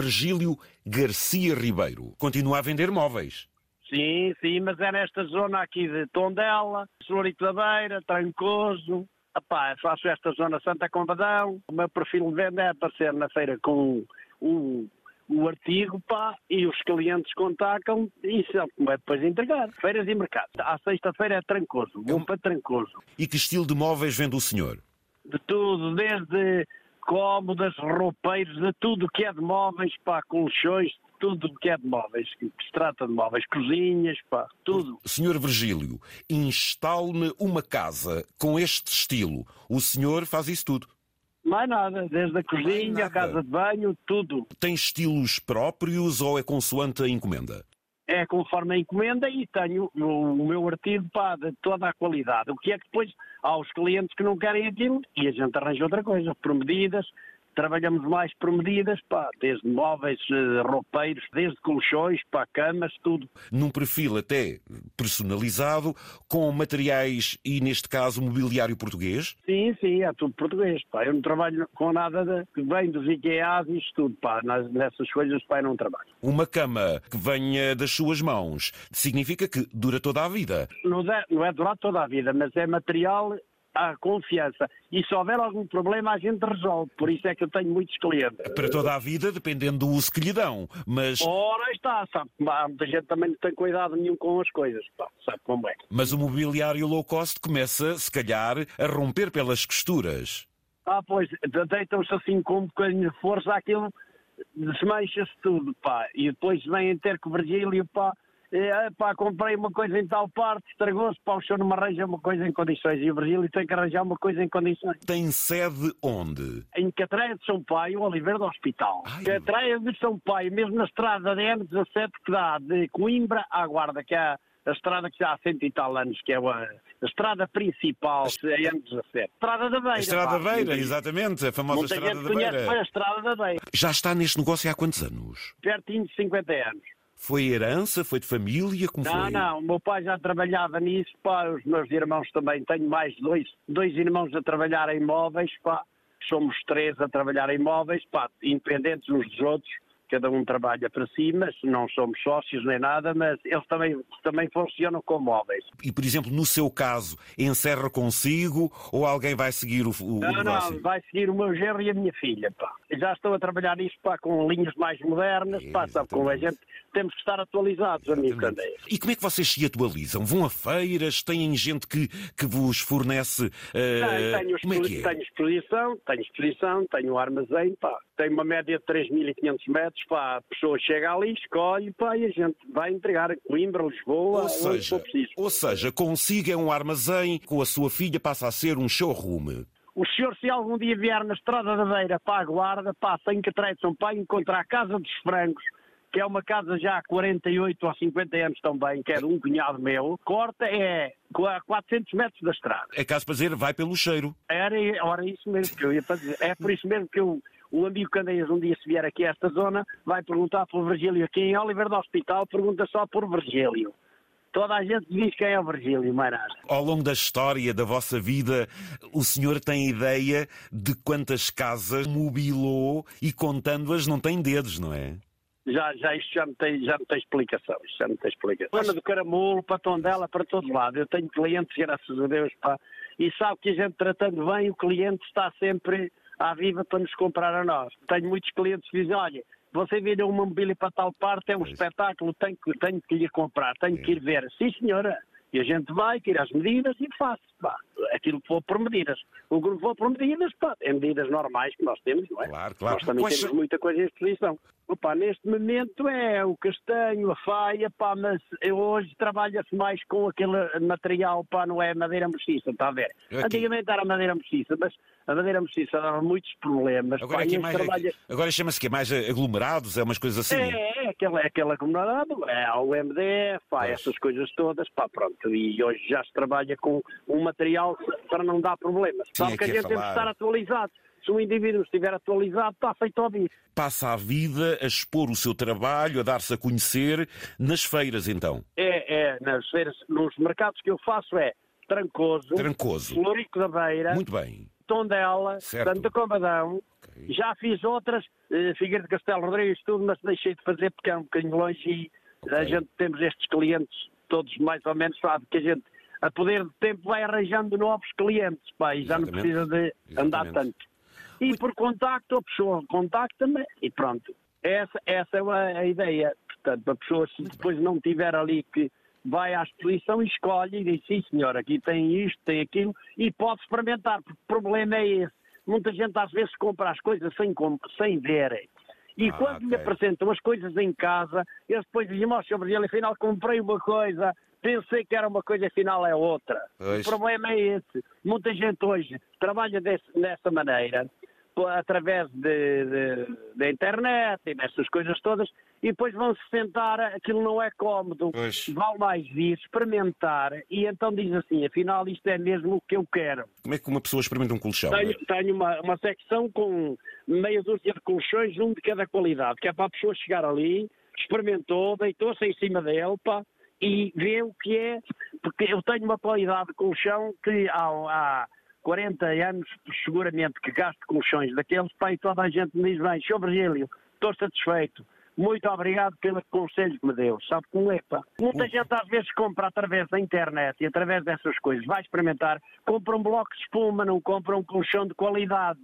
Virgílio Garcia Ribeiro. Continua a vender móveis. Sim, sim, mas é nesta zona aqui de Tondela, Florito da Beira, Trancoso. Epá, faço esta zona Santa Combadão. O meu perfil de venda é aparecer na feira com o, o artigo, pá, e os clientes contactam e sabe como é depois entregar. Feiras e mercados. À sexta-feira é Trancoso, vou para Trancoso. E que estilo de móveis vende o senhor? De tudo, desde cómodas, roupeiros, de tudo que é de móveis, pá, colchões, tudo que é de móveis, que se trata de móveis, cozinhas, pá, tudo. Senhor Virgílio, instale-me uma casa com este estilo. O senhor faz isso tudo? Mais nada, desde a cozinha, a casa de banho, tudo. Tem estilos próprios ou é consoante a encomenda? É conforme a encomenda e tenho o, meu artigo pá, de toda a qualidade. O que é que depois há os clientes que não querem aquilo e a gente arranja outra coisa, por medidas. Trabalhamos mais por medidas, pá, desde móveis, eh, roupeiros, desde colchões, pá, camas, tudo. Num perfil até personalizado, com materiais e, neste caso, mobiliário português? Sim, sim, é tudo português, pá. Eu não trabalho com nada de, que vem dos IKEAs e isto tudo, pá. Nas, nessas coisas, pá, eu não trabalho. Uma cama que venha das suas mãos significa que dura toda a vida. Não é, não é durar toda a vida, mas é material à confiança. E se houver algum problema, a gente resolve. Por isso é que eu tenho muitos clientes. Para toda a vida, dependendo do uso que lhe dão. Mas, Ora está, sabe? Há muita gente também não tem cuidado nenhum com as coisas, pá. Sabe como é? mas o mobiliário low cost começa, se calhar, a romper pelas costuras. Ah, pois, deitam-se assim com um bocadinho de força, aquilo desmancha-se tudo, pá. E depois vêm ter com o Virgílio, pá. É, pá, comprei uma coisa em tal parte, estragou-se, pá, o senhor não me arranja uma coisa em condições. E o Virgílio tem que arranjar uma coisa em condições. Tem sede onde? Em Catreia de São Paio, Oliveira do Hospital. Ai. Catreia de São Paio, mesmo na estrada da M17 que dá de Coimbra à Guarda, que é a, estrada que já há cento e tal anos, que é a, a estrada principal, a M17. Estrada da Beira. A Estrada pá. Beira, exatamente, a famosa Muita Estrada gente da conhece bem a Beira. Estrada da Beira. Já está neste negócio há quantos anos? Pertinho de 50 anos. Foi herança? Foi de família? Como Não, foi? não, o meu pai já trabalhava nisso, pá, os meus irmãos também. Tenho mais dois, dois irmãos a trabalhar em móveis, pá. Somos três a trabalhar em móveis, pá, independentes uns dos outros. Cada um trabalha para si, mas não somos sócios nem nada, mas eles também, também funcionam com móveis. E, por exemplo, no seu caso, encerra consigo ou alguém vai seguir o, o Não, negócio? não, vai seguir o meu genro e a minha filha, pá. Já estou a trabalhar nisso, pá, com linhas mais modernas, pá, sabe como a gente temos que estar atualizados, amigo. Candeias. E como é que vocês se atualizam? Vão a feiras? Têm gente que, que vos fornece. eh, Tenho, tenho, como é que é? tenho exposição, tenho exposição, tenho armazém, pá. Tenho uma média de 3.500 metros, pá. A pessoa chega ali, escolhe, pá, e a gente vai entregar a Coimbra, Lisboa, Ou seja, ou seja, consiga um armazém, com a sua filha passa a ser um showroom. O senhor, se algum dia vier na Estrada da Beira para a Guarda, passa em Catré de São Paulo, encontra a Casa dos Francos, que é uma casa já há 48 ou 50 anos também, que é de um cunhado meu. Corta é a 400 metros da estrada. É caso para dizer, vai pelo cheiro. Era, era isso mesmo que eu ia fazer. É por isso mesmo que eu, o amigo Candeias, um dia se vier aqui a esta zona, vai perguntar pelo Virgílio aqui em Oliver do Hospital, pergunta só por Virgílio. Toda a gente diz quem é o Virgílio, mais nada. Ao longo da história da vossa vida, o senhor tem ideia de quantas casas mobilou e contando-as não tem dedos, não é? Já, já, isto já não, tem, já não tem explicação. Isto já não tem explicação. Zona do Caramulo, para Tondela, para todo lado. Eu tenho clientes, graças a Deus, pá. E sabe que a gente tratando bem, o cliente está sempre à viva para nos comprar a nós. Tenho muitos clientes que dizem, olha, você vendeu uma mobília para tal parte, é um Pois. espetáculo, tenho que, tenho que ir comprar, tenho que ir ver. Sim, senhora. E a gente vai, tira as medidas e faz. Pá, aquilo que for por medidas. O grupo for por medidas, pá, é medidas normais que nós temos, não é? Claro, claro. Nós também temos muita coisa em exposição. Opa, neste momento é o castanho, a faia, pá, mas eu hoje trabalha-se mais com aquele material, pá, não é madeira mestiça, está a ver? Aqui. Antigamente era madeira mestiça, mas a madeira mestiça dava muitos problemas. Agora, pá, é mais, trabalha... agora chama-se que é mais aglomerados, é umas coisas assim. É, é, aquela, aquela comunidade, é o MDF, pá, Pois. essas coisas todas, pá, pronto. E hoje já se trabalha com um material para não dar problemas. Sabe que a gente tem que estar atualizado. Se o indivíduo estiver atualizado, está feito ao bicho. Passa a vida a expor o seu trabalho, a dar-se a conhecer nas feiras, então. É, é, nas feiras, nos mercados que eu faço é Trancoso, Trancoso. Florico da Beira, Muito bem. Tondela, Certo. Santa Combadão, Já fiz outras, eh, Figueira de Castelo Rodrigues, tudo, mas deixei de fazer porque é um bocadinho longe e a gente temos estes clientes, todos mais ou menos, sabe que a gente, a poder de tempo, vai arranjando novos clientes, pá, e já não precisa de andar Exatamente. tanto. E por contacto, a pessoa contacta-me e pronto. Essa, essa é a, a ideia. Portanto, a pessoa, se depois não tiver ali que vai à exposição e escolhe e diz, sim senhor, aqui tem isto, tem aquilo, e pode experimentar, porque o problema é esse. Muita gente às vezes compra as coisas sem, sem ver. E Ah, quando me ok. apresentam as coisas em casa, eles depois dizem, ó, Sr. Brasil, afinal comprei uma coisa, pensei que era uma coisa, afinal é outra. Pois. O problema é esse. Muita gente hoje trabalha desse- dessa maneira, através da internet e dessas coisas todas, e depois vão se sentar, aquilo não é cómodo. Pois. Vale mais vir, experimentar, e então diz assim, afinal isto é mesmo o que eu quero. Como é que uma pessoa experimenta um colchão? Tenho, tenho uma, uma secção com meia dúzia de colchões, um de cada qualidade, que é para a pessoa chegar ali, experimentou, deitou-se em cima dele, pá, e vê o que é, porque eu tenho uma qualidade de colchão que há, há 40 anos, seguramente, que gasto colchões daqueles, pá, e toda a gente me diz, bem, Sr. Virgílio, estou satisfeito. Muito obrigado pelo conselho que me deu. Sabe como é, pá? Muita gente às vezes compra através da internet e através dessas coisas. Vai experimentar, compra um bloco de espuma, não compra um colchão de qualidade.